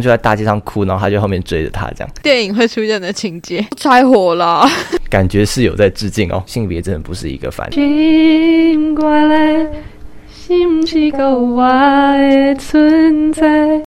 就在大街上哭，然后他就后面追着他，这样电影会出现的情节，拆火了。感觉是有在致敬哦。性别真的不是一个反。奇怪嘞，是不是够我的存在？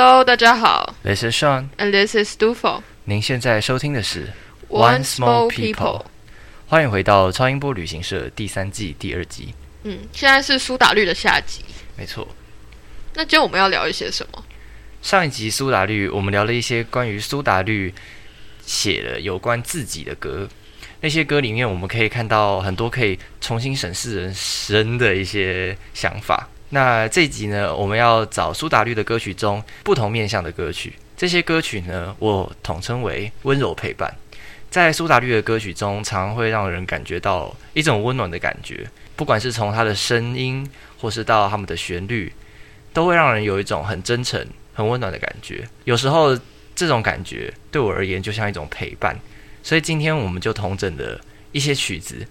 Hello，大家好 This is Sean，，and this is Dufo。您现在收听的是 One Small People。欢迎回到超音波旅行社第三季第二集。嗯，现在是苏打绿的下集。没错，那今天我们要聊一些什么？上一集苏打绿，我们聊了一些关于苏打绿写的有关自己的歌。那些歌里面，我们可以看到很多可以重新审视人生的一些想法。那这一集呢，我们要找苏打绿的歌曲中不同面向的歌曲。这些歌曲呢，我统称为温柔陪伴。在苏打绿的歌曲中，常会让人感觉到一种温暖的感觉，不管是从他的声音，或是到他们的旋律，都会让人有一种很真诚、很温暖的感觉。有时候，这种感觉对我而言就像一种陪伴。所以今天我们就同整的一些曲子，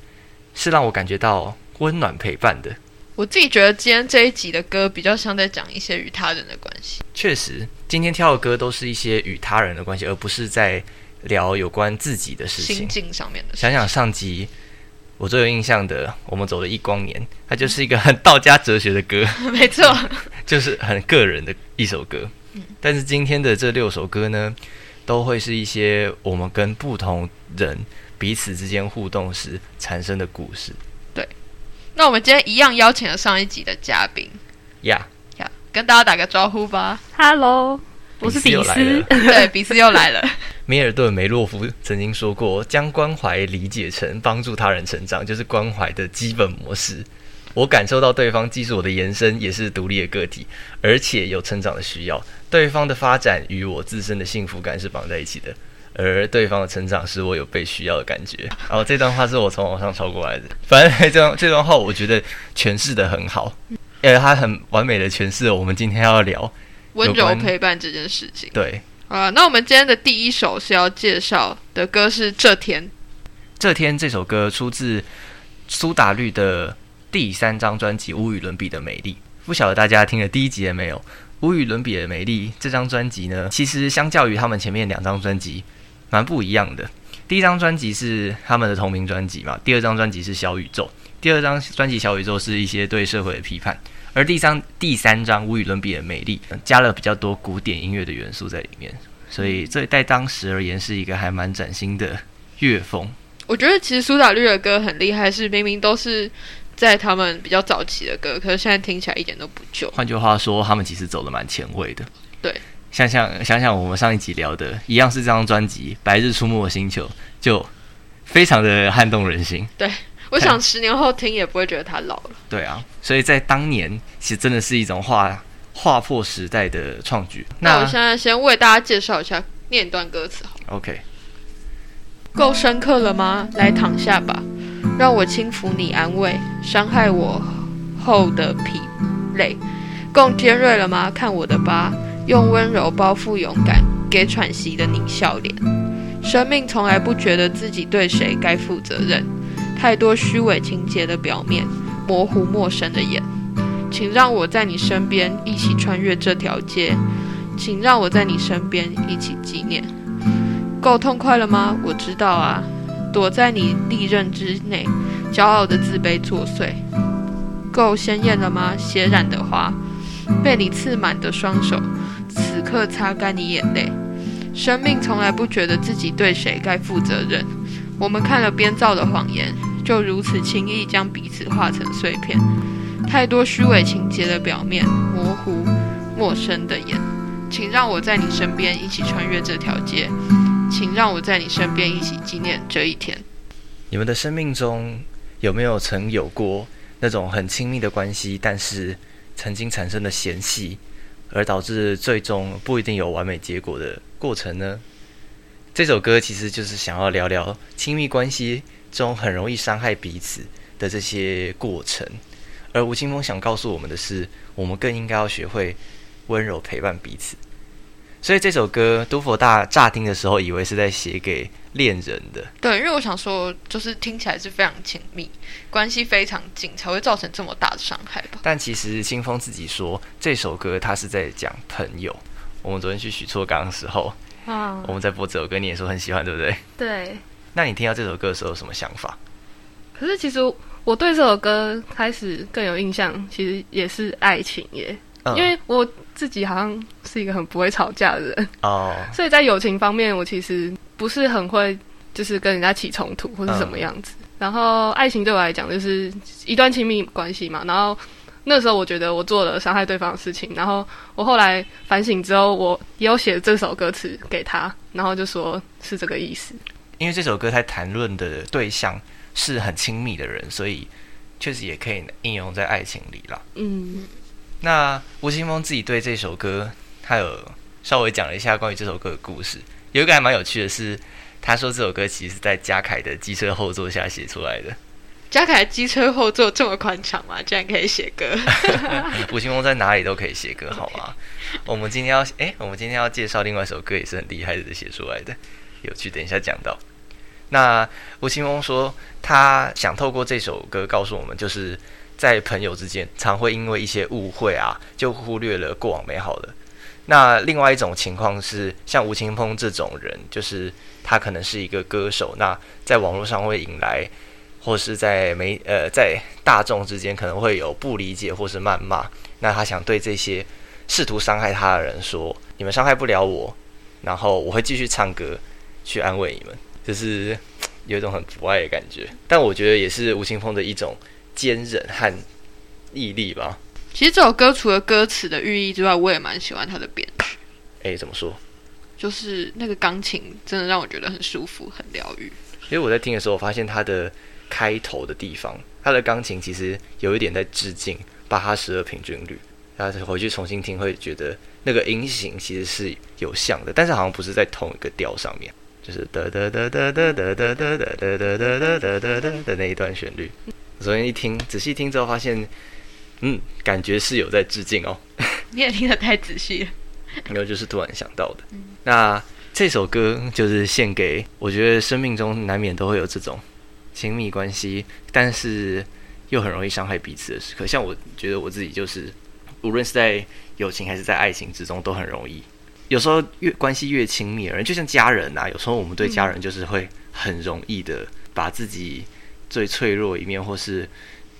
是让我感觉到温暖陪伴的。我自己觉得今天这一集的歌比较像在讲一些与他人的关系。确实，今天挑的歌都是一些与他人的关系，而不是在聊有关自己的事情心。境上面的事想想上集我最有印象的，我们走了一光年，它就是一个很道家哲学的歌，没错，就是很个人的一首歌。但是今天的这六首歌呢，都会是一些我们跟不同人彼此之间互动时产生的故事那我们今天一样邀请了上一集的嘉宾呀。呀，跟大家打个招呼吧。Hello，我是比斯。对，比斯又来了。米尔顿·梅洛夫曾经说过，将关怀理解成帮助他人成长，就是关怀的基本模式。我感受到对方既是我的延伸，也是独立的个体，而且有成长的需要。对方的发展与我自身的幸福感是绑在一起的，而对方的成长使我有被需要的感觉。然后这段话是我从网上抄过来的，反正 这段这段话我觉得诠释的很好，呃，它很完美的诠释了我们今天要聊温柔陪伴这件事情。对啊，那我们今天的第一首是要介绍的歌是《这天》。这天这首歌出自苏打绿的第三张专辑《无与伦比的美丽》。不晓得大家听了第一集了没有？《无与伦比的美丽》这张专辑呢，其实相较于他们前面两张专辑，蛮不一样的。第一张专辑是他们的同名专辑嘛，第二张专辑是小宇宙。第二张专辑小宇宙是一些对社会的批判，而第三第三张无与伦比的美丽加了比较多古典音乐的元素在里面，所以这在当时而言是一个还蛮崭新的乐风。我觉得其实苏打绿的歌很厉害，是明明都是在他们比较早期的歌，可是现在听起来一点都不旧。换句话说，他们其实走的蛮前卫的。对，想想想想，我们上一集聊的一样是这张专辑《白日出没的星球》，就非常的撼动人心。对我想十年后听也不会觉得他老了。对啊，所以在当年，其实真的是一种划划破时代的创举。那我现在先为大家介绍一下，念一段歌词好。OK，够深刻了吗？来躺下吧，让我轻抚你安慰，伤害我后的疲累。够尖锐了吗？看我的疤，用温柔包覆勇敢，给喘息的你笑脸。生命从来不觉得自己对谁该负责任，太多虚伪情节的表面，模糊陌生的眼。请让我在你身边，一起穿越这条街。请让我在你身边，一起纪念。够痛快了吗？我知道啊，躲在你利刃之内，骄傲的自卑作祟。够鲜艳了吗？血染的花，被你刺满的双手，刻擦干你眼泪。生命从来不觉得自己对谁该负责任。我们看了编造的谎言，就如此轻易将彼此化成碎片。太多虚伪情节的表面，模糊陌生的眼。请让我在你身边一起穿越这条街，请让我在你身边一起纪念这一天。你们的生命中有没有曾有过那种很亲密的关系，但是曾经产生的嫌隙，而导致最终不一定有完美结果的过程呢？这首歌其实就是想要聊聊亲密关系中很容易伤害彼此的这些过程，而吴青峰想告诉我们的是，我们更应该要学会温柔陪伴彼此。所以这首歌，都佛大乍听的时候，以为是在写给恋人的。对，因为我想说，就是听起来是非常亲密，关系非常近，才会造成这么大的伤害吧。但其实清风自己说，这首歌他是在讲朋友。我们昨天去许错岗的时候，啊我们在播这首歌，你也说很喜欢，对不对？对。那你听到这首歌的时候有什么想法？可是其实我对这首歌开始更有印象，其实也是爱情耶，嗯因为我自己好像是一个很不会吵架的人，哦，所以在友情方面，我其实不是很会，就是跟人家起冲突或是什么样子。然后爱情对我来讲就是一段亲密关系嘛，然后那时候我觉得我做了伤害对方的事情，然后我后来反省之后，我也有写这首歌词给他，然后就说是这个意思。因为这首歌它谈论的对象是很亲密的人，所以确实也可以应用在爱情里了。嗯，那吴青峰自己对这首歌，他有稍微讲了一下关于这首歌的故事。有一个还蛮有趣的是，他说这首歌其实是在嘉凯的机车后座下写出来的。嘉凯机车后座这么宽敞吗？竟然可以写歌？吴青峰在哪里都可以写歌，好吗？我们今天要诶，我们今天要介绍另外一首歌，也是很厉害的写出来的，有趣。等一下讲到。那吴青峰说，他想透过这首歌告诉我们，就是在朋友之间，常会因为一些误会啊，就忽略了过往美好的。那另外一种情况是，像吴青峰这种人，就是他可能是一个歌手，那在网络上会引来，或是在媒呃在大众之间可能会有不理解或是谩骂。那他想对这些试图伤害他的人说：“你们伤害不了我，然后我会继续唱歌去安慰你们。”就是有一种很不爱的感觉，但我觉得也是吴青峰的一种坚韧和毅力吧。其实这首歌除了歌词的寓意之外，我也蛮喜欢它的编曲，诶，怎么说？就是那个钢琴真的让我觉得很舒服、很疗愈。因为我在听的时候，我发现它的开头的地方，它的钢琴其实有一点在致敬巴哈十二平均律。大家回去重新听，会觉得那个音型其实是有像的，但是好像不是在同一个调上面，就是哒哒哒哒哒哒哒哒哒哒哒哒哒的那一段旋律。昨天一听，仔细听之后发现，嗯，感觉是有在致敬哦。你也听得太仔细了。然后就是突然想到的。那这首歌就是献给我觉得生命中难免都会有这种亲密关系，但是又很容易伤害彼此的时刻。像我觉得我自己就是，无论是在友情还是在爱情之中，都很容易。有时候越关系越亲密的人，就像家人啊，有时候我们对家人就是会很容易的把自己最脆弱的一面或是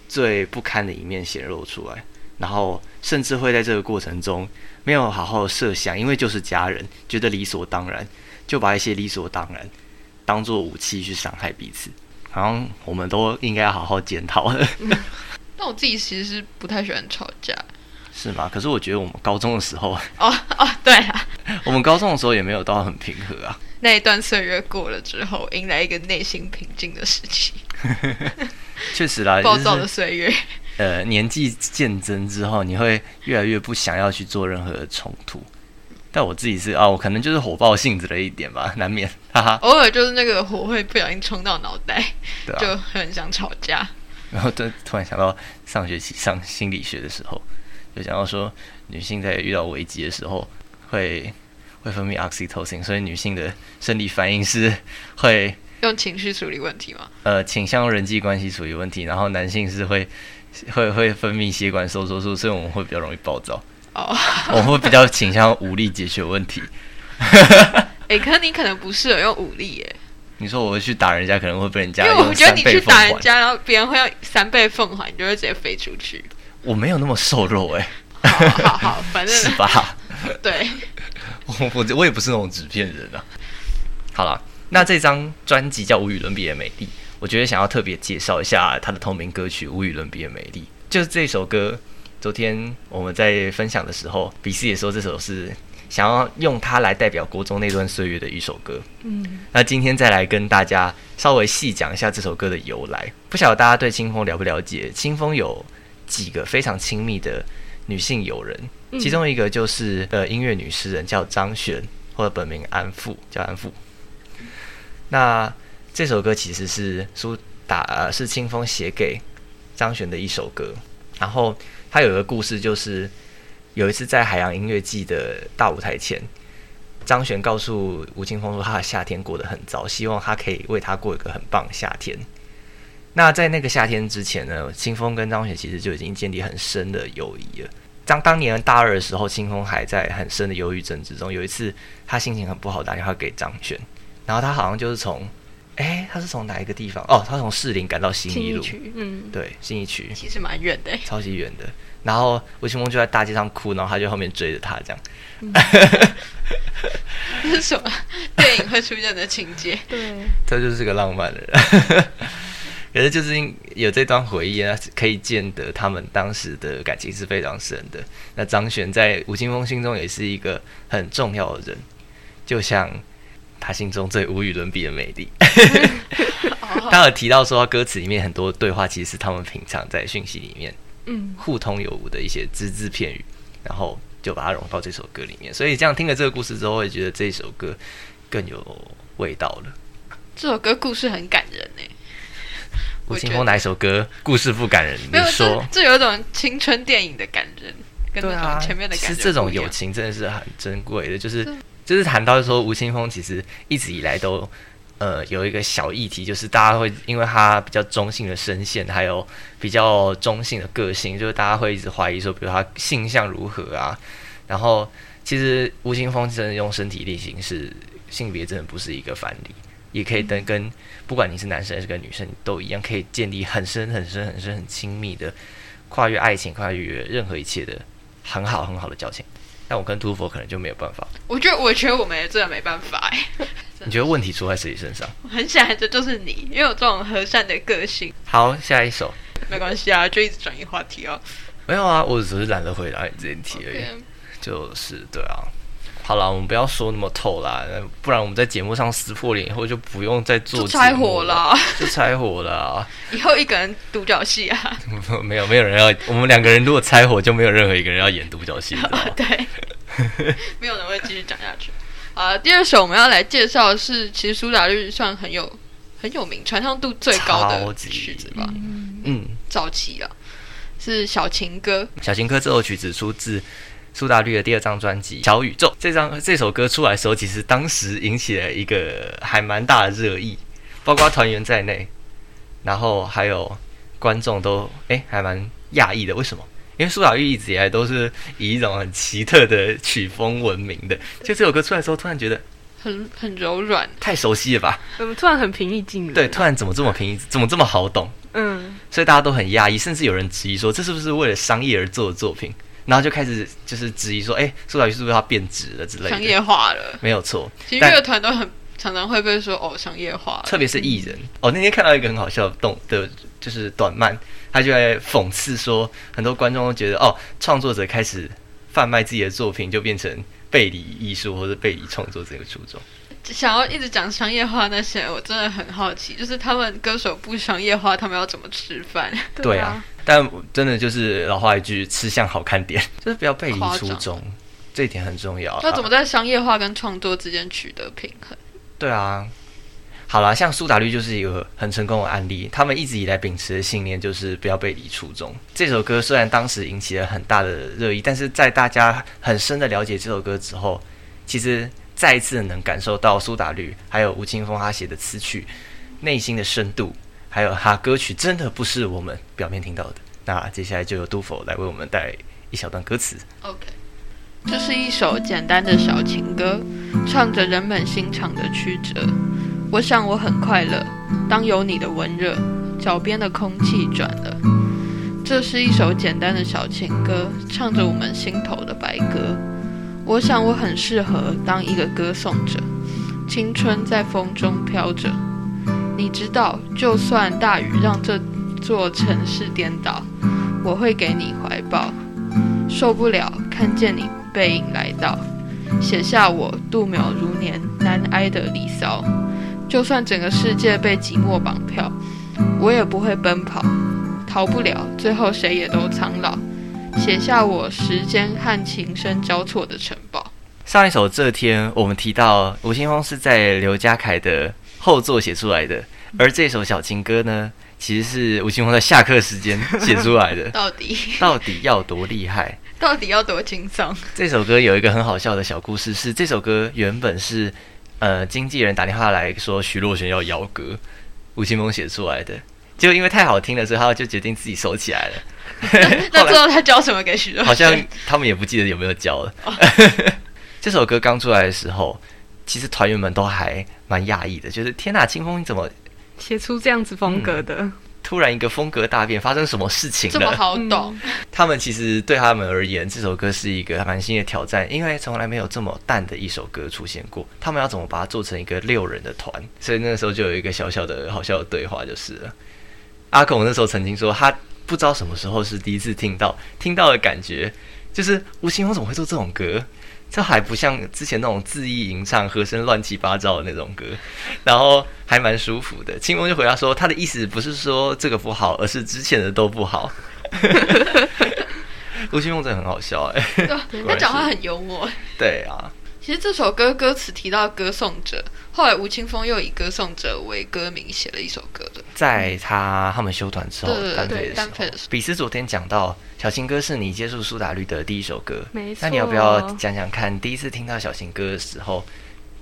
最不堪的一面显露出来，然后甚至会在这个过程中没有好好设想，因为就是家人，觉得理所当然，就把一些理所当然当做武器去伤害彼此。好像我们都应该要好好检讨的，但我自己其实是不太喜欢吵架。是吗？可是我觉得我们高中的时候，哦哦，对啊，我们高中的时候也没有到很平和啊。那一段岁月过了之后，迎来一个内心平静的时期，确实啦，暴躁的岁月。呃年纪渐增之后，你会越来越不想要去做任何的冲突。但我自己是啊，我可能就是火爆性子了一点吧，难免，哈哈。偶尔就是那个火会不小心冲到脑袋，对啊，就很想吵架。然后突突然想到上学期上心理学的时候，就想到说女性在遇到危机的时候会会分泌 oxytocin，所以女性的生理反应是会用情绪处理问题吗？呃倾向用人际关系处理问题，然后男性是会 会会分泌血管收缩素，所以我们会比较容易暴躁，哦，我们会比较倾向武力解决问题。哎、可是你可能不适合用武力耶，你说我会去打人家，可能会被人家因家为我觉得你去打。人家，然后别人会用三倍奉还，你就会直接飞出去。我没有那么瘦弱哎、好好好，反是吧？对，我我我也不是那种纸片人啊。好了，那这张专辑叫《无与伦比的美丽》，我觉得想要特别介绍一下它的同名歌曲《无与伦比的美丽》，就是这首歌。昨天我们在分享的时候，比斯也说这首是想要用它来代表国中那段岁月的一首歌。嗯，那今天再来跟大家稍微细讲一下这首歌的由来。不晓得大家对清风了不了解？清风有几个非常亲密的女性友人，嗯其中一个就是呃音乐女诗人叫张悬，或者本名安富，叫安富。那这首歌其实是苏打呃是清风写给张悬的一首歌，然后他有一个故事，就是有一次在海洋音乐季的大舞台前，张悬告诉吴青峰说他的夏天过得很糟，希望他可以为他过一个很棒的夏天。那在那个夏天之前呢，清风跟张悬其实就已经建立很深的友谊了。当当年大二的时候，清风还在很深的忧郁症之中。有一次，他心情很不好，打电话给张悬，然后他好像就是从，哎，他是从哪一个地方？哦，他从士林赶到新新一路，嗯，对，新一区，其实蛮远的欸，超级远的。然后吴青峰就在大街上哭，然后他就后面追着他，这样。这是什么电影会出现的情节？对，他就是个浪漫的人。可是就是因有这段回忆啊，可以见得他们当时的感情是非常深的。那张悬在吴青峰心中也是一个很重要的人，就像他心中最无与伦比的美丽。哦他有提到说，歌词里面很多对话其实是他们平常在讯息里面嗯，互通有无的一些只字片语，然后就把它融到这首歌里面。所以这样听了这个故事之后，会觉得这首歌更有味道了。这首歌故事很感人呢。吴青峰哪一首歌故事不感人？没有，你说这这有一种青春电影的感人，跟那种前面的感觉其实这种友情真的是很珍贵的，就是对就是谈到说吴青峰其实一直以来都呃有一个小议题，就是大家会因为他比较中性的声线，还有比较中性的个性，就是大家会一直怀疑说，比如他性向如何啊，然后其实吴青峰真的用身体力行是性别真的不是一个反例。也可以跟跟不管你是男生还是跟女生都一样，可以建立很深很深很深很亲密的跨越爱情、跨越任何一切的很好很好的交情。但我跟杜佛可能就没有办法。我觉得，我觉得我们也真的没办法哎。你觉得问题出在谁身上？我很显然这就是你，因为有这种和善的个性。好，下一首没关系啊，就一直转移话题哦。没有啊，我只是懒得回答你这件题而已。就是对啊。好了，我们不要说那么透啦，不然我们在节目上撕破脸以后就不用再做就拆火了，了，就拆火了。以后一个人独角戏啊。没有，没有人要。我们两个人如果拆火，就没有任何一个人要演独角戏？对，没有人会继续讲下去。啊，第二首我们要来介绍的是，其实苏打绿算很有很有名、传唱度最高的曲子吧？嗯，早期啊，是小情歌。小情歌这首曲子出自苏打绿的第二张专辑《小宇宙》。这张这首歌出来的时候，其实当时引起了一个还蛮大的热议，包括团员在内，然后还有观众都哎还蛮讶异的。为什么？因为苏打绿一直以来都是以一种很奇特的曲风闻名的，就这首歌出来的时候，突然觉得很很柔软，太熟悉了吧？怎么突然很平易近人，对，突然怎么这么平易，怎么这么好懂？嗯，所以大家都很讶异，甚至有人质疑说，这是不是为了商业而做的作品？然后就开始就是质疑说，哎、苏打绿是不是要变质了之类的？商业化了。没有错，其实乐团都很常常会被说哦商业化，特别是艺人。哦，那天看到一个很好笑的动的，就是短漫，他就在讽刺说，很多观众都觉得，哦，创作者开始贩卖自己的作品，就变成背离艺术或者背离创作这个初衷。想要一直讲商业化那些，我真的很好奇，就是他们歌手不商业化，他们要怎么吃饭？对啊，但真的就是老话一句，吃相好看点，就是不要背离初衷，这一点很重要。要怎么在商业化跟创作之间取得平衡？对啊，好啦，像苏打绿就是一个很成功的案例，他们一直以来秉持的信念就是不要背离初衷。这首歌虽然当时引起了很大的热议，但是在大家很深的了解这首歌之后，其实再一次能感受到苏打绿还有吴青峰他写的词曲内心的深度，还有他歌曲真的不是我们表面听到的。那接下来就由杜甫来为我们带一小段歌词。OK，这是一首简单的小情歌，唱着人们心肠的曲折。我想我很快乐，当有你的温热，脚边的空气转了。这是一首简单的小情歌，唱着我们心头的白鸽。我想我很适合当一个歌颂者，青春在风中飘着。你知道，就算大雨让这座城市颠倒，我会给你怀抱。受不了看见你背影来到，写下我度秒如年难挨的离骚。就算整个世界被寂寞绑票，我也不会奔跑，逃不了，最后谁也都苍老。写下我时间和琴声交错的城堡。上一首这天，我们提到吴青峰是在刘家凯的后座写出来的，而这首小情歌呢，其实是吴青峰在下课时间 写出来的。到底到底要多厉害？到底要多轻松？这首歌有一个很好笑的小故事，是这首歌原本是呃经纪人打电话来说徐若瑄要邀歌，吴青峰写出来的，结果因为太好听了，所以他就决定自己收起来了。那最后他交什么给徐若瑄？好像他们也不记得有没有交了。这首歌刚出来的时候，其实团员们都还蛮讶异的，就是天呐，清风你怎么写出这样子风格的？突然一个风格大变，发生什么事情了？这么好懂？他们其实对他们而言，这首歌是一个蛮新的挑战，因为从来没有这么淡的一首歌出现过。他们要怎么把它做成一个六人的团？所以那时候就有一个小小的好笑的对话，就是了。阿孔那时候曾经说，他不知道什么时候是第一次听到，听到的感觉就是吴青峰怎么会做这种歌？这还不像之前那种恣意吟唱、和声乱七八糟的那种歌，然后还蛮舒服的。清风就回答说，他的意思不是说这个不好，而是之前的都不好。吴青峰真的很好笑哎，他讲话很幽默。对啊，其实这首歌歌词提到歌颂者，后来吴青峰又以歌颂者为歌名写了一首歌的。在他他们休团之后单飞的时候，的时候比斯昨天讲到。小情歌是你接触苏打绿的第一首歌，没错。那你要不要讲讲看，第一次听到小情歌的时候，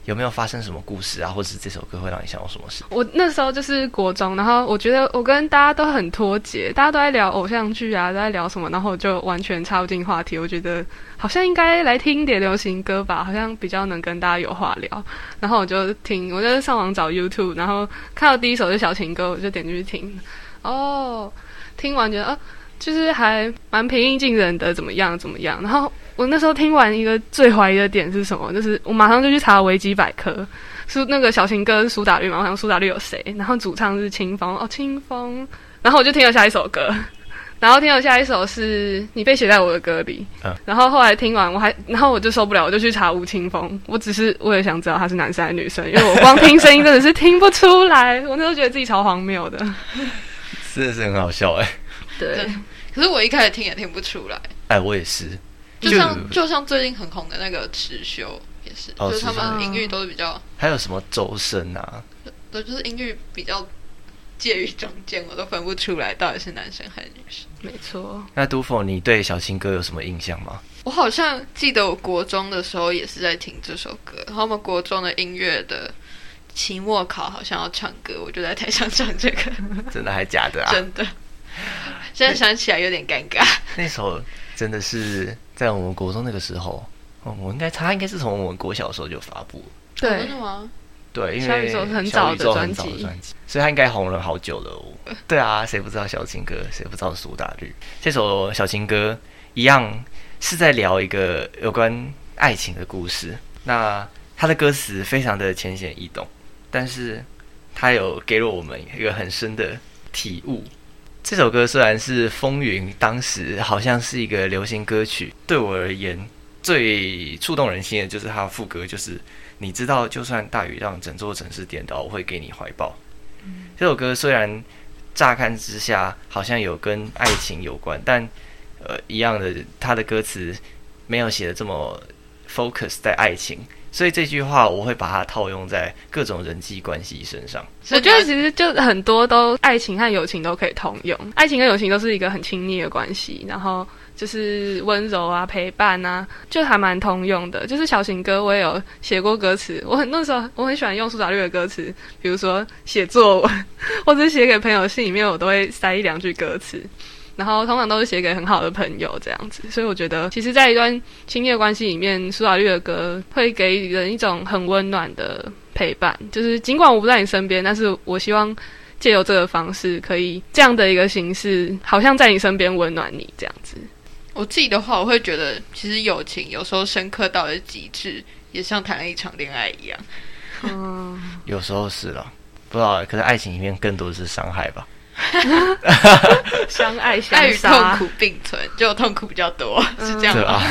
有没有发生什么故事啊？或者是这首歌会让你想到什么事？我那时候就是国中，然后我觉得我跟大家都很脱节，大家都在聊偶像剧啊，都在聊什么，然后我就完全插不进话题。我觉得好像应该来听一点流行歌吧，好像比较能跟大家有话聊。然后我就听，我就上网找 YouTube，然后看到第一首是小情歌，我就点进去听。哦，听完觉得啊。就是还蛮平易近人的，怎么样怎么样？然后我那时候听完一个最怀疑的点是什么？就是我马上就去查维基百科，是那个小情歌苏打绿嘛？我想苏打绿有谁？然后主唱是清风哦，清风。然后我就听了下一首歌，然后听了下一首是你被写在我的歌里。嗯。然后后来听完我还，然后我就受不了，我就去查吴青峰。我只是我也想知道他是男生还是女生，因为我光听声音真的是听不出来。我那时候觉得自己超荒谬的。真的是很好笑哎。对，可是我一开始听也听不出来。哎，我也是。就像就像最近很红的那个池修也是，就是他们音域都是比较。还有什么周深啊？对，就是音域比较介于中间，我都分不出来到底是男生还是女生。没错。那杜甫，你对小情歌有什么印象吗？我好像记得我国中的时候也是在听这首歌，然后我们国中的音乐的期末考好像要唱歌，我就在台上唱这个。真的还假的啊？真的。现在想起来有点尴尬。那首真的是在我们国中那个时候，哦，我应该他应该是从我们国小的时候就发布了。对，真的吗？对，因为小宇宙很早的专辑，所以他应该红了好久了哦。对啊，谁不知道小情歌？谁不知道苏打绿？这首小情歌一样是在聊一个有关爱情的故事。那他的歌词非常的浅显易懂，但是他有给了我们一个很深的体悟。这首歌虽然是风云，当时好像是一个流行歌曲。对我而言，最触动人心的就是它的副歌，就是你知道，就算大雨让整座城市颠倒，我会给你怀抱。这首歌虽然乍看之下好像有跟爱情有关，但呃，一样的，它的歌词没有写的这么 focus 在爱情。所以这句话我会把它套用在各种人际关系身上。我觉得其实就很多都爱情和友情都可以通用，爱情跟友情都是一个很亲密的关系，然后就是温柔啊、陪伴啊，就还蛮通用的。就是小情歌，我也有写过歌词，我很那时候我很喜欢用苏打绿的歌词，比如说写作文 或者写给朋友信里面，我都会塞一两句歌词。然后通常都是写给很好的朋友这样子，所以我觉得，其实，在一段亲密的关系里面，苏打绿的歌会给人一种很温暖的陪伴。就是尽管我不在你身边，但是我希望借由这个方式，可以这样的一个形式，好像在你身边温暖你这样子。我自己的话，我会觉得，其实友情有时候深刻到了极致，也像谈了一场恋爱一样。嗯，有时候是了，不知道，可是爱情里面更多的是伤害吧。相爱相爱与痛苦并存，就痛苦比较多，是这样啊？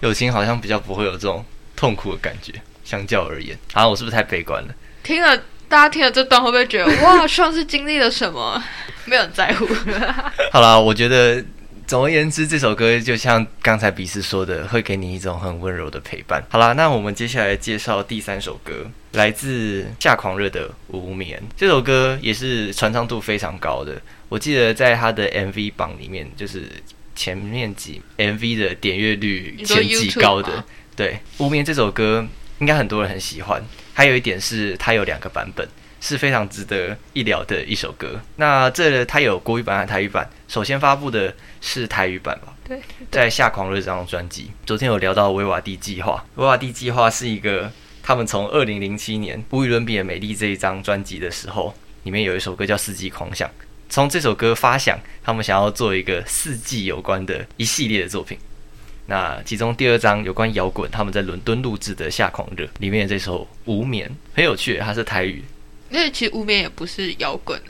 友情好像比较不会有这种痛苦的感觉。相较而言，啊、我是不是太悲观了？听了大家听了这段会不会觉得哇，像是经历了什么？没有人在乎。好了，我觉得总而言之，这首歌就像刚才比斯说的，会给你一种很温柔的陪伴。好啦，那我们接下来介绍第三首歌，来自夏狂热的《无眠》。这首歌也是传唱度非常高的，我记得在他的 MV 榜里面，就是前面几 MV 的点阅率前几高的吗。对，《无眠》这首歌应该很多人很喜欢。还有一点是，它有两个版本，是非常值得一聊的一首歌。那这它有国语版和台语版。首先发布的是台语版吧？对，在《夏狂热》这张专辑。昨天有聊到维瓦蒂计划，维瓦蒂计划是一个他们从二零零七年无与伦比的美丽这一张专辑的时候，里面有一首歌叫《四季狂想》。从这首歌发想，他们想要做一个四季有关的一系列的作品。那其中第二张有关摇滚，他们在伦敦录制的《夏狂热》里面这首《无眠》很有趣，它是台语。因为其实无眠也不是摇滚，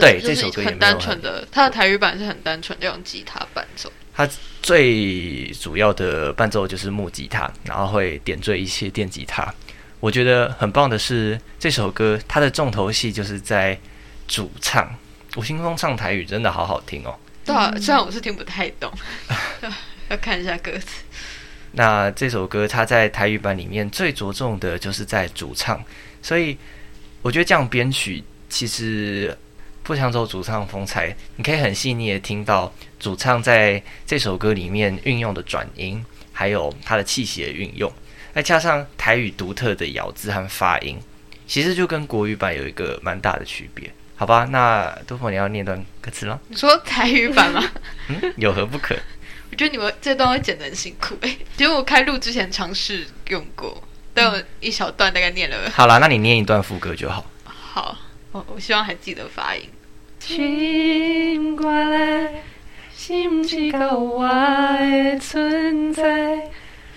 对这首歌很单纯的，它的台语版是很单纯的用吉他伴奏。它最主要的伴奏就是木吉他，然后会点缀一些电吉他。我觉得很棒的是这首歌，它的重头戏就是在主唱。吴青峰唱台语真的好好听哦。对啊，虽然我是听不太懂，要看一下歌词。那这首歌它在台语版里面最着重的就是在主唱，所以我觉得这样编曲其实不想走主唱风采，你可以很细腻的听到主唱在这首歌里面运用的转音，还有他的气息的运用，再加上台语独特的咬字和发音，其实就跟国语版有一个蛮大的区别。好吧，那多佛你要念段歌词了，你说台语版吗？嗯，有何不可？我觉得你们这段会剪得很辛苦哎、结果我开录之前尝试用过，但有一小段大概念了。好啦，那你念一段副歌就好。好，我我希望还记得发音。心肝嘞，是毋是有我的存在？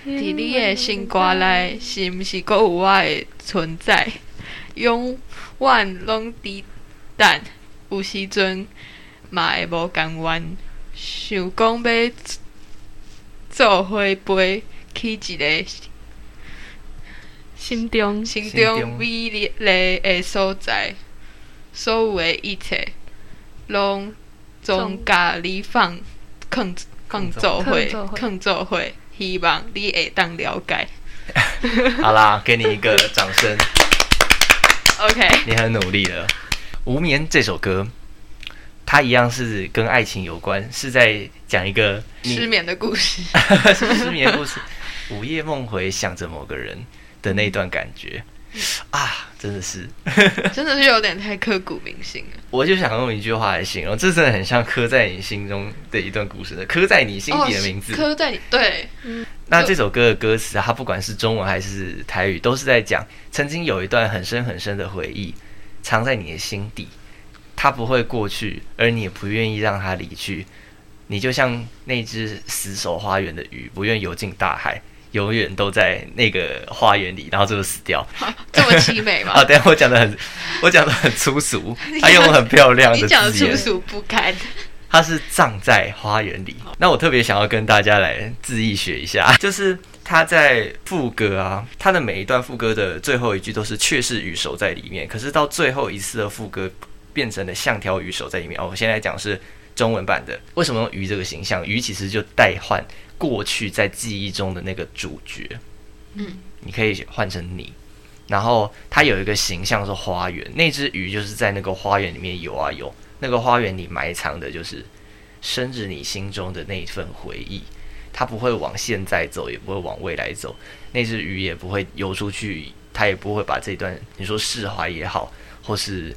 伫你的心肝内，是毋是够有我的存在？永远拢伫等，有时阵嘛会无甘愿。想讲要做伙飞去一个心中。心心中。中美丽的所在，所有的一切，拢总甲你放放放做会。放做伙放做伙，希望你会。当了解。好啦，给你一个掌声，OK，你很努力了。《无眠》这首歌，它一样是跟爱情有关，是在讲一个失眠的故事。是 失眠故事，午夜梦回想着某个人的那段感觉啊，真的是，真的是有点太刻骨铭心了。我就想用一句话来形容，这真的很像刻在你心中的一段故事的，刻在你心底的名字。刻在你对，那这首歌的歌词啊，它不管是中文还是台语，都是在讲曾经有一段很深很深的回忆藏在你的心底，它不会过去，而你也不愿意让它离去。你就像那只死守花园的鱼，不愿游进大海，永远都在那个花园里，然后最后死掉。这么凄美吗 啊，？等下我讲的很，我讲的很粗俗，他用很漂亮的你讲的粗。俗不堪。他是葬在花园里。那我特别想要跟大家来自意学一下，就是他在副歌啊，他的每一段副歌的最后一句都是“却是鱼守在里面”，可是到最后一次的副歌变成了“像条鱼守在里面”。哦，我现在讲是中文版的。为什么用鱼这个形象？鱼其实就代换过去在记忆中的那个主角。嗯，你可以换成你。然后它有一个形象是花园，那只鱼就是在那个花园里面游啊游，那个花园里埋藏的就是深植你心中的那一份回忆。它不会往现在走，也不会往未来走。那只鱼也不会游出去，它也不会把这段你说释怀也好，或是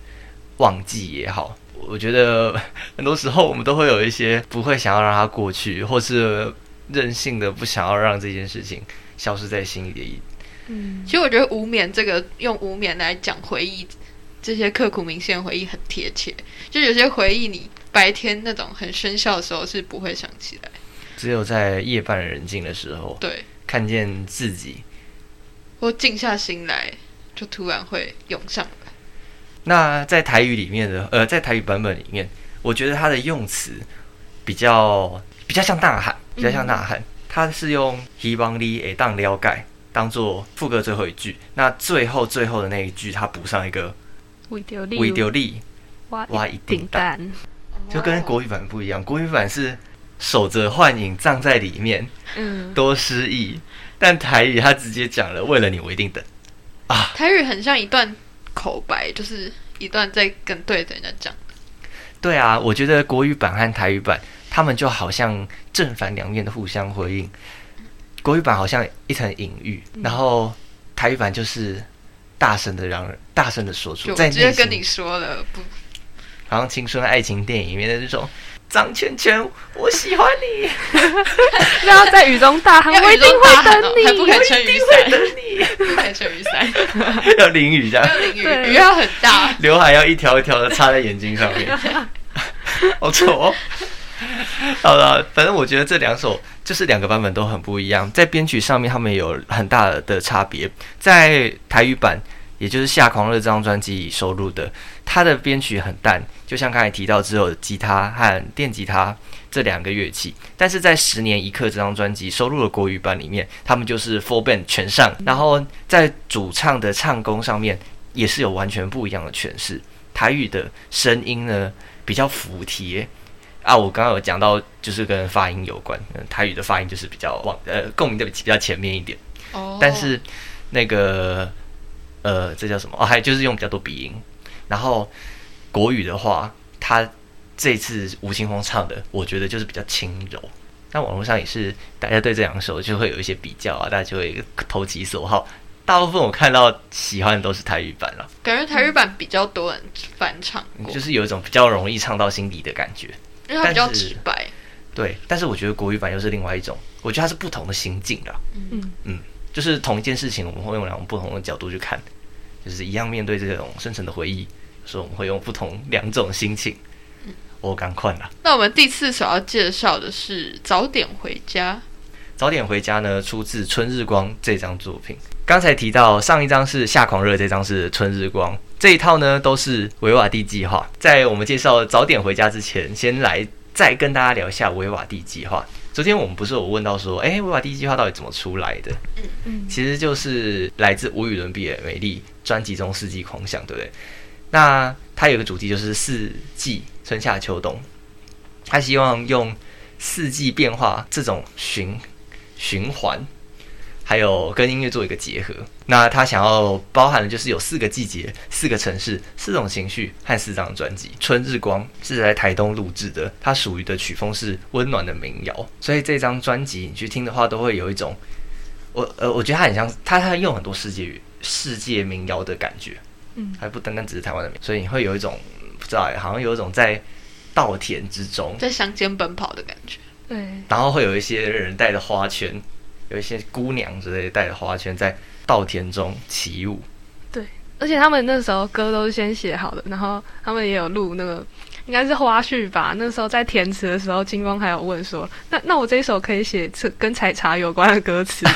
忘记也好。我觉得 很多时候我们都会有一些不会想要让它过去，或是任性的不想要让这件事情消失在心里的一嗯其实我觉得无眠这个用无眠来讲回忆，这些刻骨铭心的回忆很贴切。就有些回忆你白天那种很喧嚣的时候是不会想起来，只有在夜半人静的时候，对，看见自己。或静下心来，就突然会涌上来。那在台语里面的，呃，在台语版本里面，我觉得它的用词比较比较像呐喊，比较像呐喊。它是用希望你会当了解，当做副歌最后一句。那最后最后的那一句，它补上一个为丢力，为丢力，挖挖一定顶蛋，就跟国语版不一样。国语版是守着幻影葬在里面，嗯，多诗意。但台语他直接讲了，为了你我一定等啊。台语很像一段口白，就是一段在跟对着人家讲。对啊，我觉得国语版和台语版，他们就好像正反两面的互相回应。国语版好像一层隐喻，然后台语版就是大声的让人大声的说出，就在直接跟你说了，不，好像青春爱情电影里面的那种张圈圈，我喜欢你，然后在雨中大喊，我一定会等你，喊哦还不可以我撑雨等，你，不可以撑雨伞，要淋雨这样，要淋雨，对。雨要很大。刘海要一条一条的插在眼睛上面，好丑哦。好了，反正我觉得这两首就是两个版本都很不一样，在编曲上面他们有很大的差别。在台语版，也就是《夏狂热》这张专辑里收录的，它的编曲很淡，就像刚才提到，只有吉他和电吉他这两个乐器。但是在《十年一刻》这张专辑收录的国语版里面，他们就是 full band 全上，然后在主唱的唱功上面也是有完全不一样的诠释。台语的声音呢比较服帖啊，我刚刚有讲到，就是跟发音有关，嗯台语的发音就是比较往呃共鸣的比较前面一点，哦但是那个呃这叫什么？哦，还有就是用比较多鼻音。然后国语的话，他这次吴青峰唱的，我觉得就是比较轻柔。那网络上也是，大家对这两首就会有一些比较啊，大家就会投其所好。大部分我看到喜欢的都是台语版了，感觉台语版比较多人翻唱过，就是有一种比较容易唱到心底的感觉。因为它比较直白。对，但是我觉得国语版又是另外一种，我觉得它是不同的心境的。嗯就是同一件事情，我们会用两种不同的角度去看，就是一样面对这种深层的回忆，所以我们会用不同两种心情。我赶快了，那我们第四首要介绍的是《早点回家》。早点回家呢，出自《春日光》这张作品。刚才提到上一张是《夏狂热》，这张是《春日光》，这一套呢都是维瓦蒂计划。在我们介绍早点回家之前，先来再跟大家聊一下维瓦蒂计划。昨天我们不是有问到说，哎，维瓦蒂计划到底怎么出来的？嗯嗯其实就是来自无与伦比的美丽专辑中四季狂想，对不对？那它有个主题就是四季，春夏秋冬。他希望用四季变化这种循循环，还有跟音乐做一个结合。那他想要包含的就是有四个季节、四个城市、四种情绪和四张专辑。春日光是在台东录制的，它属于的曲风是温暖的民谣，所以这张专辑你去听的话，都会有一种我呃，我觉得它很像，它它用很多世界语世界民谣的感觉，嗯还不单单只是台湾的民，所以你会有一种不知道欸，好像有一种在稻田之中，在乡间奔跑的感觉。对，然后会有一些人带着花圈，有一些姑娘之类的带着花圈在稻田中起舞。对而且他们那时候歌都是先写好的，然后他们也有录那个应该是花絮吧。那时候在填词的时候，金光还有问说：“那那我这一首可以写这跟采茶有关的歌词吗？”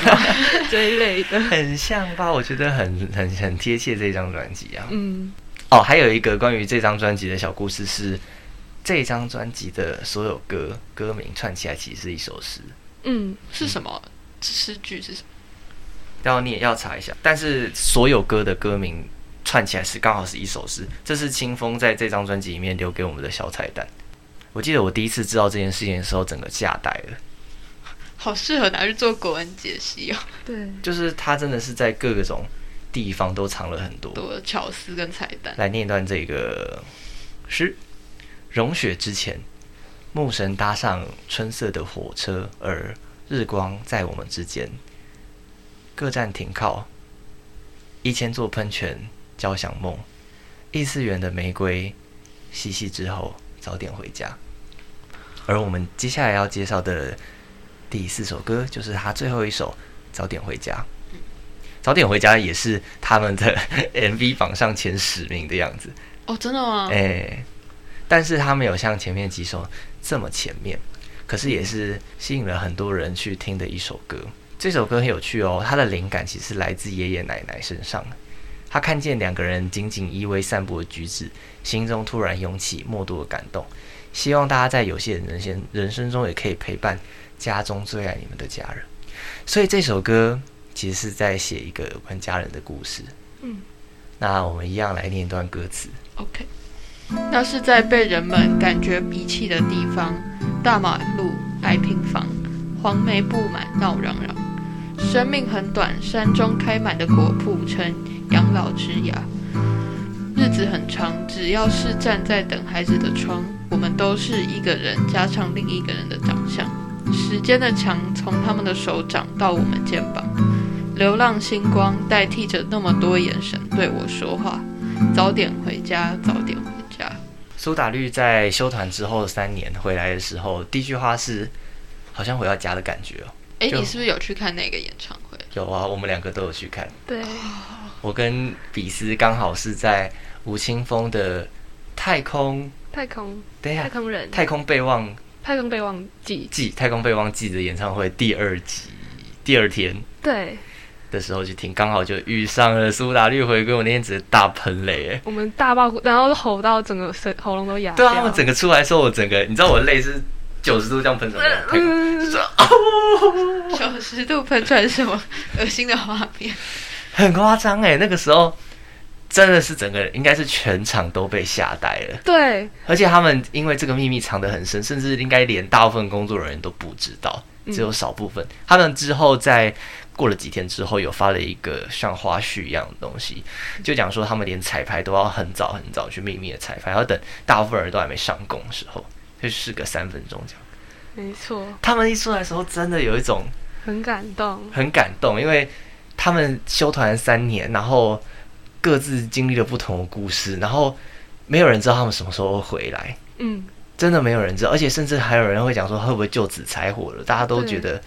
这一类的。很像吧？我觉得很很很贴切这张专辑啊。嗯哦，还有一个关于这张专辑的小故事是，这张专辑的所有歌歌名串起来其实是一首诗。嗯，是什么诗句？是什么？然后你也要查一下，但是所有歌的歌名串起来是刚好是一首诗，这是清风在这张专辑里面留给我们的小彩蛋。我记得我第一次知道这件事情的时候，整个吓呆了。好适合拿去做国文解析哦，对，就是他真的是在各个种地方都藏了很多。多巧思跟彩蛋。来念一段这个诗：融雪之前，牧神搭上春色的火车，而日光在我们之间。各站停靠，一千座喷泉交响梦，异次元的玫瑰，嬉戏之后早点回家。而我们接下来要介绍的第四首歌，就是他最后一首《早点回家》。早点回家也是他们的 MV 榜上前十名的样子，哦，真的吗？哎、但是他没有像前面几首这么前面，可是也是吸引了很多人去听的一首歌。这首歌很有趣哦，它的灵感其实来自爷爷奶奶身上。他看见两个人紧紧依偎散步的举止，心中突然涌起莫多的感动。希望大家在有限人生人生中也可以陪伴家中最爱你们的家人。所以这首歌其实是在写一个有关家人的故事。嗯，那我们一样来念一段歌词。OK，那是在被人们感觉遗弃的地方，大马路、矮平房，黄梅布满闹嚷嚷。生命很短，山中开满的果铺成养老之涯。日子很长，只要是站在等孩子的窗，我们都是一个人加上另一个人的长相。时间的墙从他们的手掌到我们肩膀，流浪星光代替着那么多眼神对我说话。早点回家，早点回家。苏打绿在休团之后三年回来的时候，第一句话是好像回到家的感觉哦。哎，就你是不是有去看那个演唱会？有啊，我们两个都有去看。对，我跟比斯刚好是在吴青峰的太空，太空等一下太，空人太空备忘太空备忘记，记太空备忘记的演唱会第二集第二天对的时候去听，刚好就遇上了苏打绿回归，我那天只是大喷泪哎。我们大爆哭，然后吼到整个声喉咙都哑掉。对啊，我整个出来的时候，我整个你知道我的泪是九十度这样喷出来九十度喷出来是什么恶心的画面？很夸张哎，那个时候真的是整个应该是全场都被吓呆了，对，而且他们因为这个秘密藏得很深，甚至应该连大部分工作人员都不知道，嗯只有少部分。他们之后在过了几天之后，有发了一个像花絮一样的东西，就讲说他们连彩排都要很早很早去秘密的彩排，要等大部分人都还没上工的时候，就是个三分钟这样。没错，他们一出来的时候，真的有一种很感动。很感动，因为他们修团三年，然后各自经历了不同的故事，然后没有人知道他们什么时候会回来，嗯，真的没有人知道，而且甚至还有人会讲说会不会就此柴火了，大家都对觉得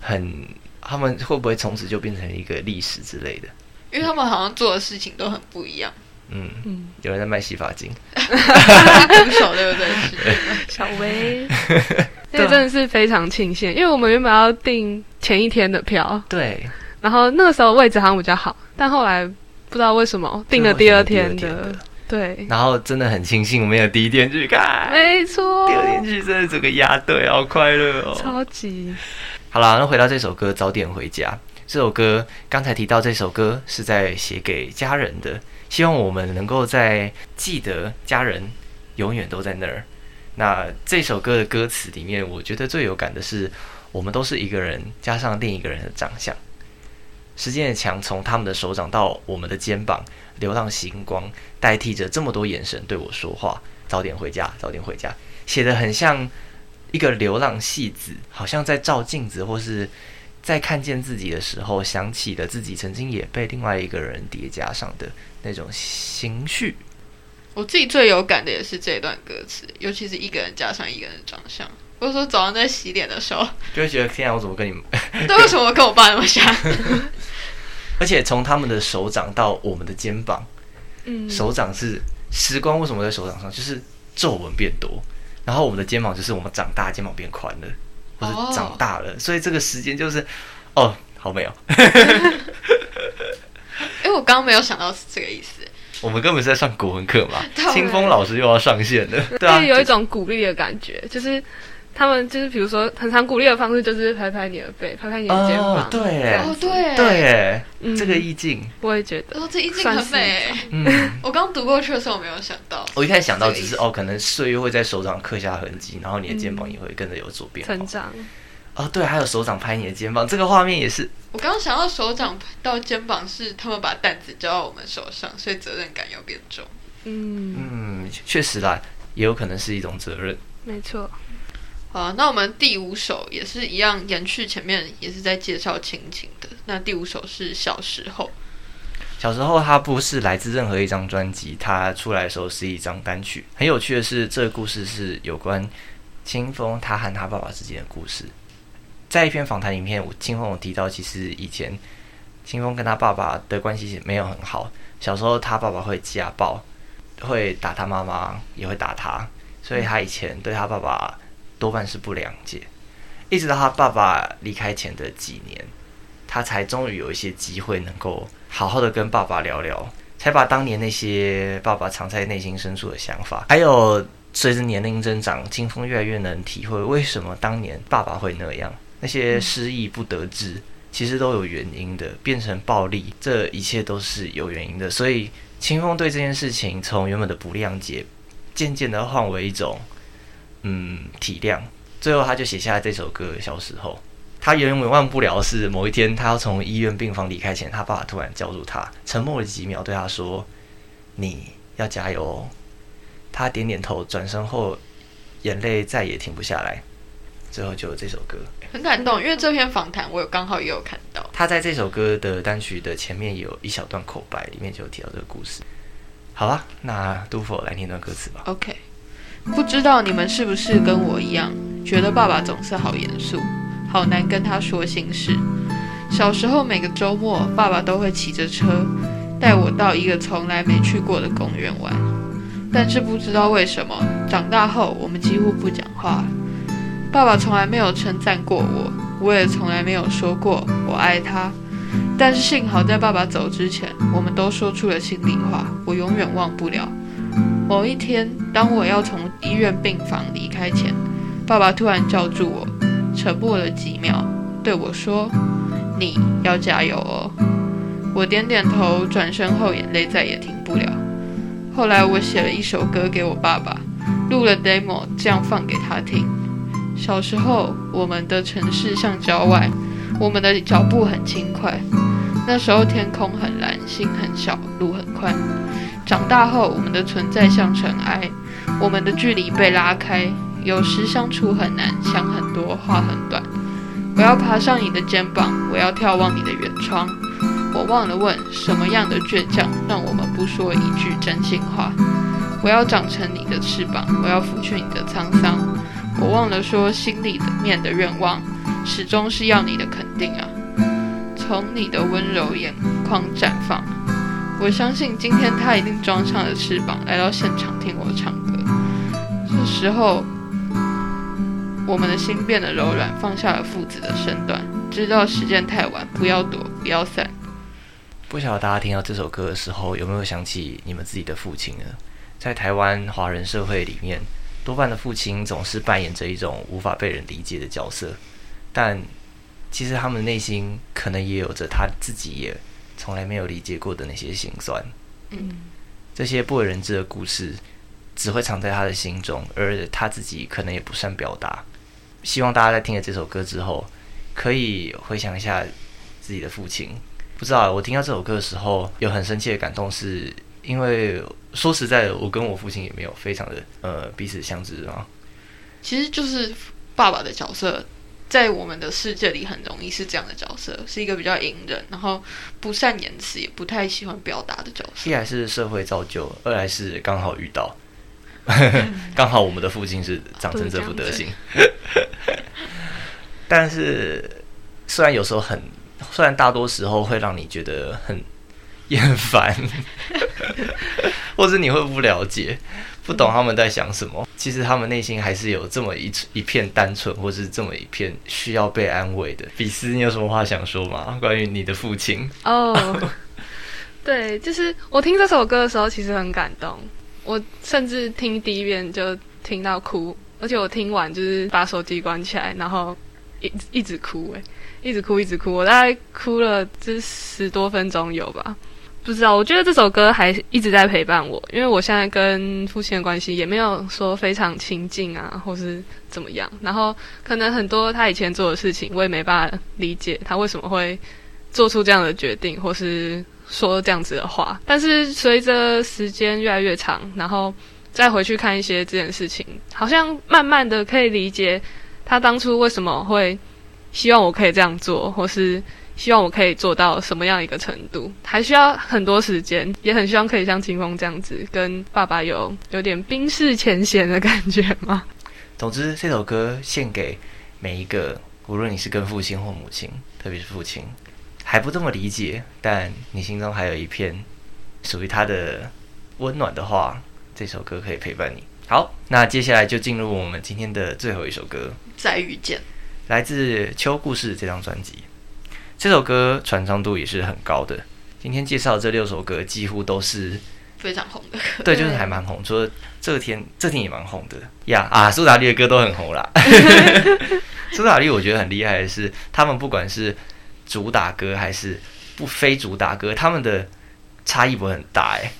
很，他们会不会从此就变成一个历史之类的？因为他们好像做的事情都很不一样。嗯，嗯，有人在卖洗发精，鼓手对不对？是。小薇，那真的是非常庆幸，因为我们原本要订前一天的票，对，然后那个时候位置好像比较好，但后来不知道为什么订了第二天的，对，然后真的很庆幸我们有第一天去看，没错第，二天去真的整个压队，好快乐哦。超级，好啦，那回到这首歌《早点回家》。这首歌刚才提到，这首歌是在写给家人的，希望我们能够在记得家人永远都在那儿。那这首歌的歌词里面，我觉得最有感的是，我们都是一个人加上另一个人的长相。时间的墙从他们的手掌到我们的肩膀，流浪星光代替着这么多眼神对我说话。早点回家，早点回家，写的很像一个流浪戏子，好像在照镜子，或是在看见自己的时候，想起了自己曾经也被另外一个人叠加上的那种情绪。我自己最有感的也是这段歌词，尤其是一个人加上一个人的长相。或者说早上在洗脸的时候，就会觉得天啊，我怎么跟你们？对，为什么我跟我爸那么像？而且从他们的手掌到我们的肩膀，嗯，手掌是时光为什么在手掌上？就是皱纹变多，然后我们的肩膀就是我们长大，肩膀变宽了，或哦者长大了，所以这个时间就是哦，好美哦。因为我刚刚没有想到是这个意思。我们根本是在上国文课嘛清风老师又要上线了，对啊，有一种鼓励的感觉，就是他们就是比如说很常鼓励的方式就是拍拍你的背，拍拍你的肩哦膀，，对。耶，哦，对，对，耶，嗯。这个意境，我也觉得，哦，这意境很美。嗯，我刚读过去的时候，我没有想到。我一开始想到只是哦，可能岁月会在手掌刻下痕迹，然后你的肩膀也会跟着有所变化。成长，哦，对，还有手掌拍你的肩膀，这个画面也是，我刚刚想到手掌到肩膀是他们把担子交到我们手上，所以责任感要变重。嗯，嗯，确实啦，也有可能是一种责任。没错，好，那我们第五首也是一样，延续前面也是在介绍亲情的。那第五首是小时候，小时候，它不是来自任何一张专辑，它出来的时候是一张单曲。很有趣的是，这个故事是有关清风他和他爸爸之间的故事。在一篇访谈里面，我清风有提到，其实以前清风跟他爸爸的关系没有很好。小时候，他爸爸会家暴，会打他妈妈，也会打他，所以他以前对他爸爸多半是不谅解。一直到他爸爸离开前的几年，他才终于有一些机会能够好好的跟爸爸聊聊，才把当年那些爸爸藏在内心深处的想法，还有随着年龄增长，清风越来越能体会为什么当年爸爸会那样，那些失意不得志，其实都有原因的，变成暴力，这一切都是有原因的。所以清风对这件事情，从原本的不谅解，渐渐的换为一种嗯体谅，最后他就写下了这首歌《小时候》。他永远忘不了是某一天，他要从医院病房离开前，他爸爸突然叫住他，沉默了几秒，对他说：“你要加油。”他点点头，转身后，眼泪再也停不下来。最后就有这首歌，很感动，因为这篇访谈我有刚好也有看到。他在这首歌的单曲的前面有一小段口白，里面就有提到这个故事。好啊，那杜甫来念段歌词吧。OK，不知道你们是不是跟我一样，觉得爸爸总是好严肃，好难跟他说心事。小时候每个周末，爸爸都会骑着车带我到一个从来没去过的公园玩，但是不知道为什么，长大后我们几乎不讲话。爸爸从来没有称赞过我，我也从来没有说过我爱他。但是幸好在爸爸走之前，我们都说出了心里话，我永远忘不了。某一天，当我要从医院病房离开前，爸爸突然叫住我，沉默了几秒，对我说：“你要加油哦。”我点点头，转身后眼泪再也停不了。后来我写了一首歌给我爸爸，录了 demo，这样放给他听。小时候，我们的城市像郊外，我们的脚步很轻快。那时候天空很蓝，心很小，路很宽。长大后，我们的存在像尘埃，我们的距离被拉开，有时相处很难，想很多，话很短。我要爬上你的肩膀，我要眺望你的远窗。我忘了问，什么样的倔强让我们不说一句真心话？我要长成你的翅膀，我要拂去你的沧桑。我忘了说，心里的面的愿望，始终是要你的肯定啊！从你的温柔眼眶绽放。我相信今天他一定装上了翅膀，来到现场听我唱歌。这时候，我们的心变得柔软，放下了父子的身段，知道时间太晚，不要躲，不要散。不晓得大家听到这首歌的时候，有没有想起你们自己的父亲呢？在台湾华人社会里面，多半的父亲总是扮演着一种无法被人理解的角色，但其实他们内心可能也有着他自己也从来没有理解过的那些心酸。嗯，这些不为人知的故事，只会藏在他的心中，而他自己可能也不善表达。希望大家在听了这首歌之后，可以回想一下自己的父亲。不知道我听到这首歌的时候，有很深切的感动，是因为说实在的，我跟我父亲也没有非常的呃彼此相知啊。其实就是爸爸的角色，在我们的世界里很容易是这样的角色，是一个比较隐忍，然后不善言辞，也不太喜欢表达的角色。一来是社会造就，二来是刚好遇到，刚好我们的父亲是长成这副德行。但是虽然有时候很，虽然大多时候会让你觉得很厌烦，或者你会不了解、不懂他们在想什么，其实他们内心还是有这么一一片单纯，或是这么一片需要被安慰的。比斯，你有什么话想说吗？关于你的父亲？哦，对，就是我听这首歌的时候，其实很感动。我甚至听第一遍就听到哭，而且我听完就是把手机关起来，然后一一直哭，诶，一直哭，一直哭。我大概哭了这十多分钟有吧？不知道，我觉得这首歌还一直在陪伴我，因为我现在跟父亲的关系也没有说非常亲近啊，或是怎么样。然后可能很多他以前做的事情，我也没办法理解他为什么会做出这样的决定，或是说这样子的话。但是随着时间越来越长，然后再回去看一些这件事情，好像慢慢的可以理解他当初为什么会希望我可以这样做，或是希望我可以做到什么样一个程度，还需要很多时间，也很希望可以像清风这样子，跟爸爸有有点冰释前嫌的感觉吗？总之，这首歌献给每一个，无论你是跟父亲或母亲，特别是父亲，还不这么理解，但你心中还有一片属于他的温暖的话，这首歌可以陪伴你。好，那接下来就进入我们今天的最后一首歌，再遇见，来自《秋故事》这张专辑。这首歌传唱度也是很高的。今天介绍的这六首歌几乎都是非常红的歌。对，就是还蛮红。除了这天，这天也蛮红的呀啊！苏打绿的歌都很红啦。苏打绿我觉得很厉害的是，他们不管是主打歌还是不非主打歌，他们的差异不会很大哎，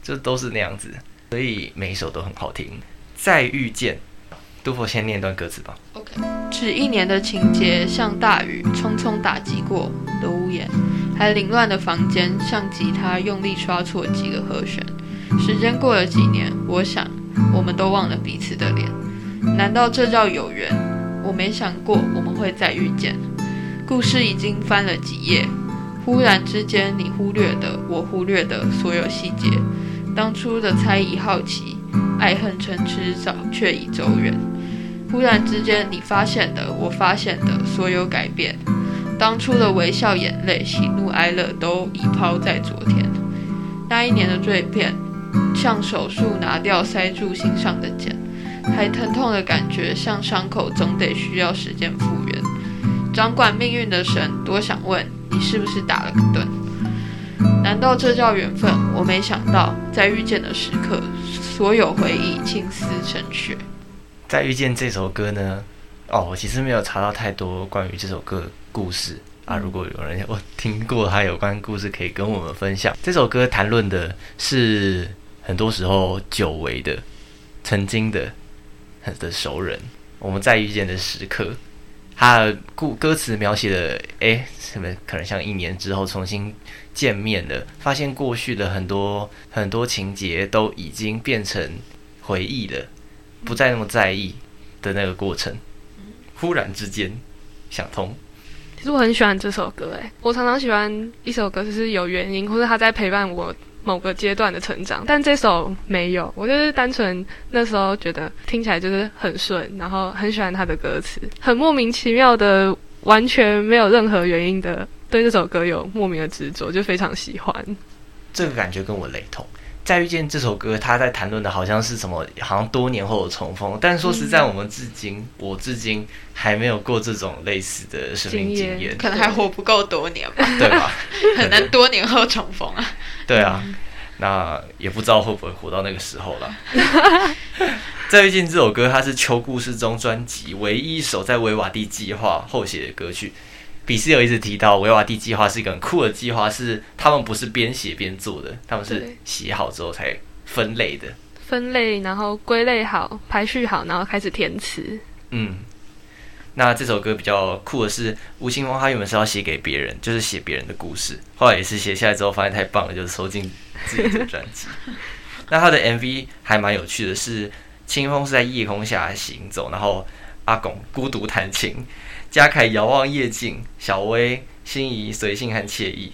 就都是那样子，所以每一首都很好听。再遇见，杜甫先念段歌词吧。OK，只一年的情节像大雨匆匆打击过的屋檐，还凌乱的房间像吉他用力刷错几个和弦。时间过了几年，我想我们都忘了彼此的脸，难道这叫有缘？我没想过我们会再遇见。故事已经翻了几页，忽然之间你忽略的，我忽略的所有细节，当初的猜疑好奇。爱恨成痴，早却已走远。忽然之间，你发现的，我发现的，所有改变，当初的微笑、眼泪、喜怒哀乐，都已抛在昨天。那一年的蜕变，像手术拿掉塞住心上的茧，还疼痛的感觉，像伤口，总得需要时间复原。掌管命运的神，多想问你，是不是打了个盹？难道这叫缘分？我没想到，在遇见的时刻。所有回忆青丝成雪。在遇见这首歌呢？哦，我其实没有查到太多关于这首歌的故事啊。如果有人我听过他有关故事，可以跟我们分享。这首歌谈论的是很多时候久违的、曾经的、的熟人。我们在遇见的时刻，他的故歌词描写的，哎，什么可能像一年之后重新。见面了，发现过去的很多很多情节都已经变成回忆了，不再那么在意的那个过程，忽然之间想通。其实我很喜欢这首歌，诶，我常常喜欢一首歌，就是有原因，或者他在陪伴我某个阶段的成长。但这首没有，我就是单纯那时候觉得听起来就是很顺，然后很喜欢他的歌词，很莫名其妙的，完全没有任何原因的。对这首歌有莫名的执着，就非常喜欢。这个感觉跟我雷同。再遇见这首歌，他在谈论的好像是什么，好像多年后的重逢。但说实在，我们至今，我至今还没有过这种类似的生命经验，可能还活不够多年吧？对吧？很难多年后重逢啊。对啊，那也不知道会不会活到那个时候了。再遇见这首歌，它是《秋故事》中专辑唯一一首在维瓦蒂计划后写的歌曲。比斯有一直提到维瓦蒂计划是一个很酷的计划，是他们不是边写边做的，他们是写好之后才分类的，分类然后归类好，排序好，然后开始填词。嗯，那这首歌比较酷的是吴青峰，他原本是要写给别人，就是写别人的故事，后来也是写下来之后发现太棒了，就是收进自己的专辑。那他的 MV 还蛮有趣的，是清风是在夜空下行走，然后阿拱孤独弹琴。嘉凯遥望夜景，小薇心仪随性和惬意，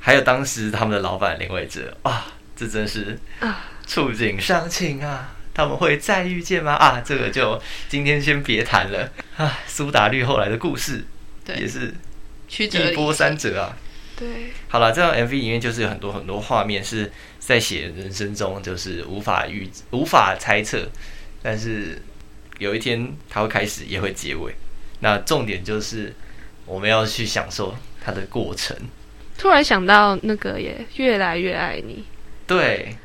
还有当时他们的老板林伟哲啊，这真是触景伤情啊！他们会再遇见吗？啊，这个就今天先别谈了啊。苏打绿后来的故事，对也是一波三折啊。对，好了，这张 MV 里面就是有很多很多画面是在写人生中，就是无法预无法猜测，但是有一天它会开始，也会结尾。那重点就是我们要去享受它的过程。突然想到那个也越来越爱你。对，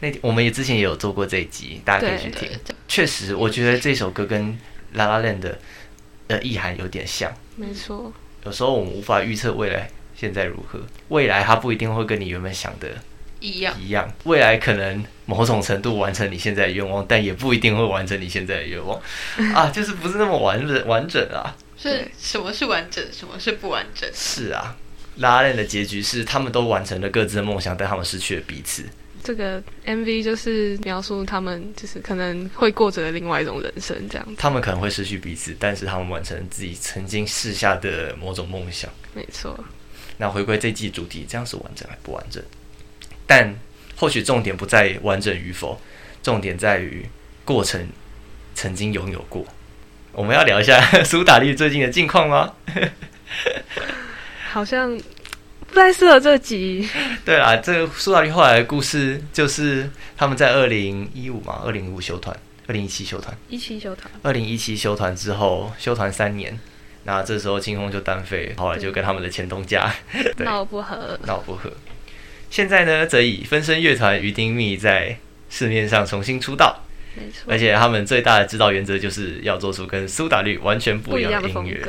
那我们也之前也有做过这一集，大家可以去听。确实，我觉得这首歌跟《La La Land》的意涵有点像。没错。有时候我们无法预测未来现在如何，未来它不一定会跟你原本想的。一样一样，未来可能某种程度完成你现在的愿望，但也不一定会完成你现在的愿望 啊，就是不是那么完整完整啊。是什么是完整，什么是不完整？是啊，拉链的结局是他们都完成了各自的梦想，但他们失去了彼此。这个 MV 就是描述他们就是可能会过着另外一种人生这样。他们可能会失去彼此，但是他们完成自己曾经试下的某种梦想。没错。那回归这季主题，这样是完整还不完整？但或许重点不在完整与否，重点在于过程曾经拥有过。我们要聊一下苏打绿最近的近况吗？好像不太适合这集。对啊，这个苏打绿后来的故事就是他们在二零一五嘛，二零一五休团，二零一七休团，一七休团，二零一七休团之后休团三年，那这时候清风就单飞，后来就跟他们的前东家 闹不和，闹不和。现在呢，则以分身乐团于丁密在市面上重新出道，没错。而且他们最大的指导原则就是要做出跟苏打绿完全不一样的音乐。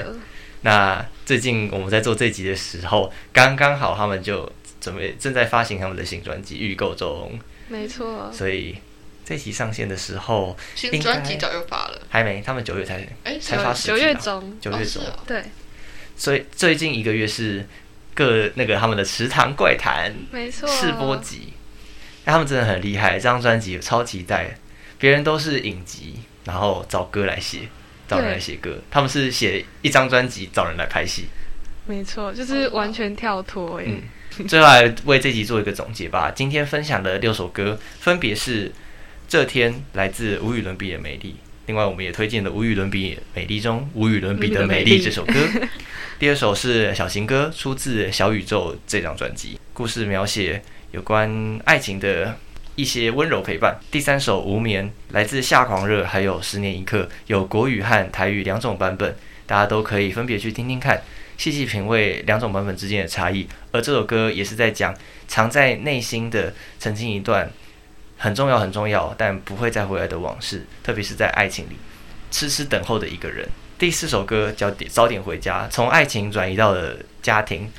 那最近我们在做这集的时候，刚刚好他们就准备正在发行他们的新专辑，预购中。没错，所以这集上线的时候新专辑早就发了，还没，他们九月才哎才发九月中，九月中，对。所以最近一个月是各那个他们的池塘怪谈，没错，试播集，他们真的很厉害，这张专辑超期待。别人都是影集，然后找歌来写。找人来写歌，他们是写一张专辑找人来拍戏，没错，就是完全跳脱哎。嗯，最后来为这集做一个总结吧。今天分享的六首歌分别是《这天》来自无与伦比的美丽，另外我们也推荐的无与伦比美丽中无与伦比的美丽这首歌。第二首是小情歌，出自小宇宙这张专辑，故事描写有关爱情的。一些温柔陪伴。第三首《无眠》来自夏狂热，还有十年一刻，有国语和台语两种版本，大家都可以分别去听听看，细细品味两种版本之间的差异。而这首歌也是在讲藏在内心的曾经一段很重要、很重要，但不会再回来的往事，特别是在爱情里痴痴等候的一个人。第四首歌叫《早点回家》，从爱情转移到了家庭。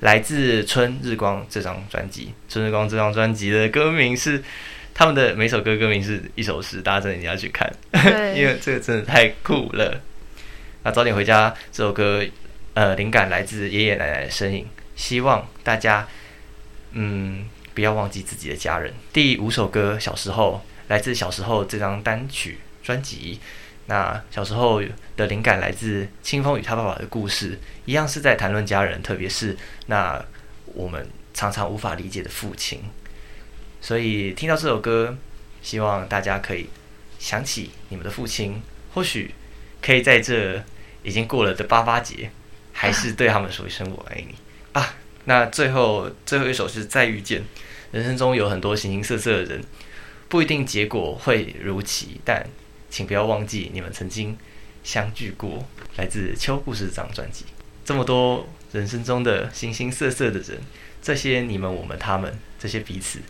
来自《春日光》这张专辑，《春日光》这张专辑的歌名是他们的每首歌歌名是一首诗，大家真的一定要去看，因为这个真的太酷了。那早点回家这首歌，呃，灵感来自爷爷奶奶的身影，希望大家嗯不要忘记自己的家人。第五首歌小时候来自小时候这张单曲专辑。那小时候的灵感来自清风与他爸爸的故事，一样是在谈论家人，特别是那我们常常无法理解的父亲。所以听到这首歌，希望大家可以想起你们的父亲，或许可以在这已经过了的八八节，还是对他们说一声我爱你啊。那最后最后一首是再遇见。人生中有很多形形色色的人，不一定结果会如期，但。请不要忘记，你们曾经相聚过。来自《秋故事》这张专辑，这么多人生中的形形色色的人，这些你们、我们、他们，这些彼此。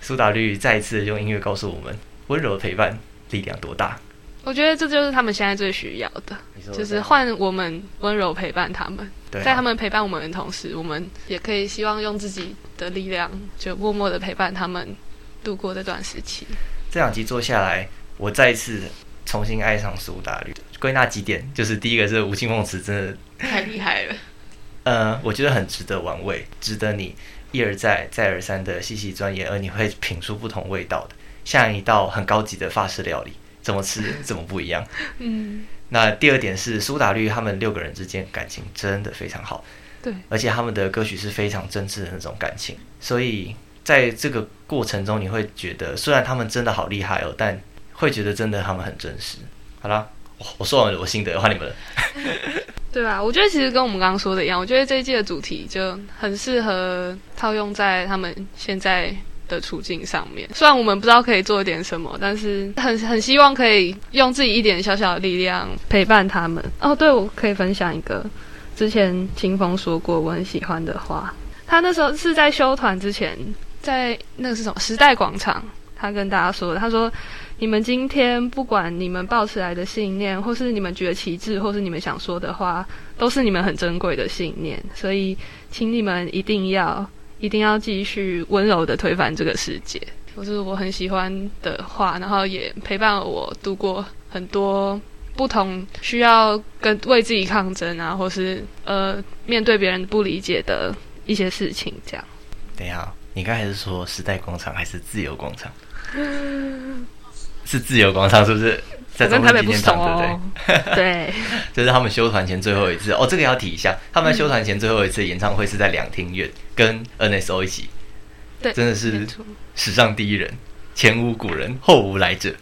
苏打绿再一次用音乐告诉我们，温柔陪伴力量多大。我觉得这就是他们现在最需要的，就是换我们温柔陪伴他们。在他们陪伴我们的同时，我们也可以希望用自己的力量，就默默的陪伴他们度过这段时期。这两集做下来。我再一次重新爱上苏打绿，归纳几点，就是第一个是吴青凤词真的太厉害了，呃，我觉得很值得玩味，值得你一而再、再而三的细细钻研，而你会品出不同味道的，像一道很高级的法式料理，怎么吃 怎么不一样。嗯，那第二点是苏打绿他们六个人之间感情真的非常好，对，而且他们的歌曲是非常真挚的那种感情，所以在这个过程中你会觉得，虽然他们真的好厉害哦，但会觉得真的他们很真实。好了，我说完了我心得，换你们了。对吧？我觉得其实跟我们刚刚说的一样，我觉得这一季的主题就很适合套用在他们现在的处境上面。虽然我们不知道可以做点什么，但是很很希望可以用自己一点小小的力量陪伴他们。哦，对，我可以分享一个之前清风说过我很喜欢的话。他那时候是在修团之前，在那个是什么时代广场，他跟大家说，他说。你们今天不管你们抱持来的信念，或是你们觉得旗帜，或是你们想说的话，都是你们很珍贵的信念。所以，请你们一定要、一定要继续温柔的推翻这个世界。这是我很喜欢的话，然后也陪伴了我度过很多不同需要跟为自己抗争啊，或是呃面对别人不理解的一些事情。这样。等一下，你刚才是说时代广场还是自由广场？是自由广场，是不是？在中正纪念堂，对不对？对，这是他们修团前最后一次哦。这个要提一下，他们修团前最后一次演唱会是在两厅院跟 NSO 一起，对，真的是史上第一人，前无古人，后无来者。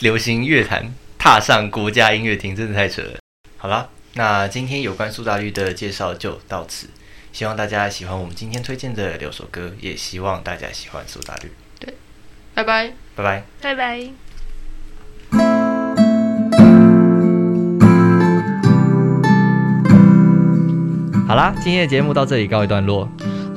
流行乐坛踏上国家音乐厅，真的太扯了。好啦，那今天有关苏打绿的介绍就到此，希望大家喜欢我们今天推荐的六首歌，也希望大家喜欢苏打绿。对，拜拜，拜拜，拜拜。好啦，今天的节目到这里告一段落。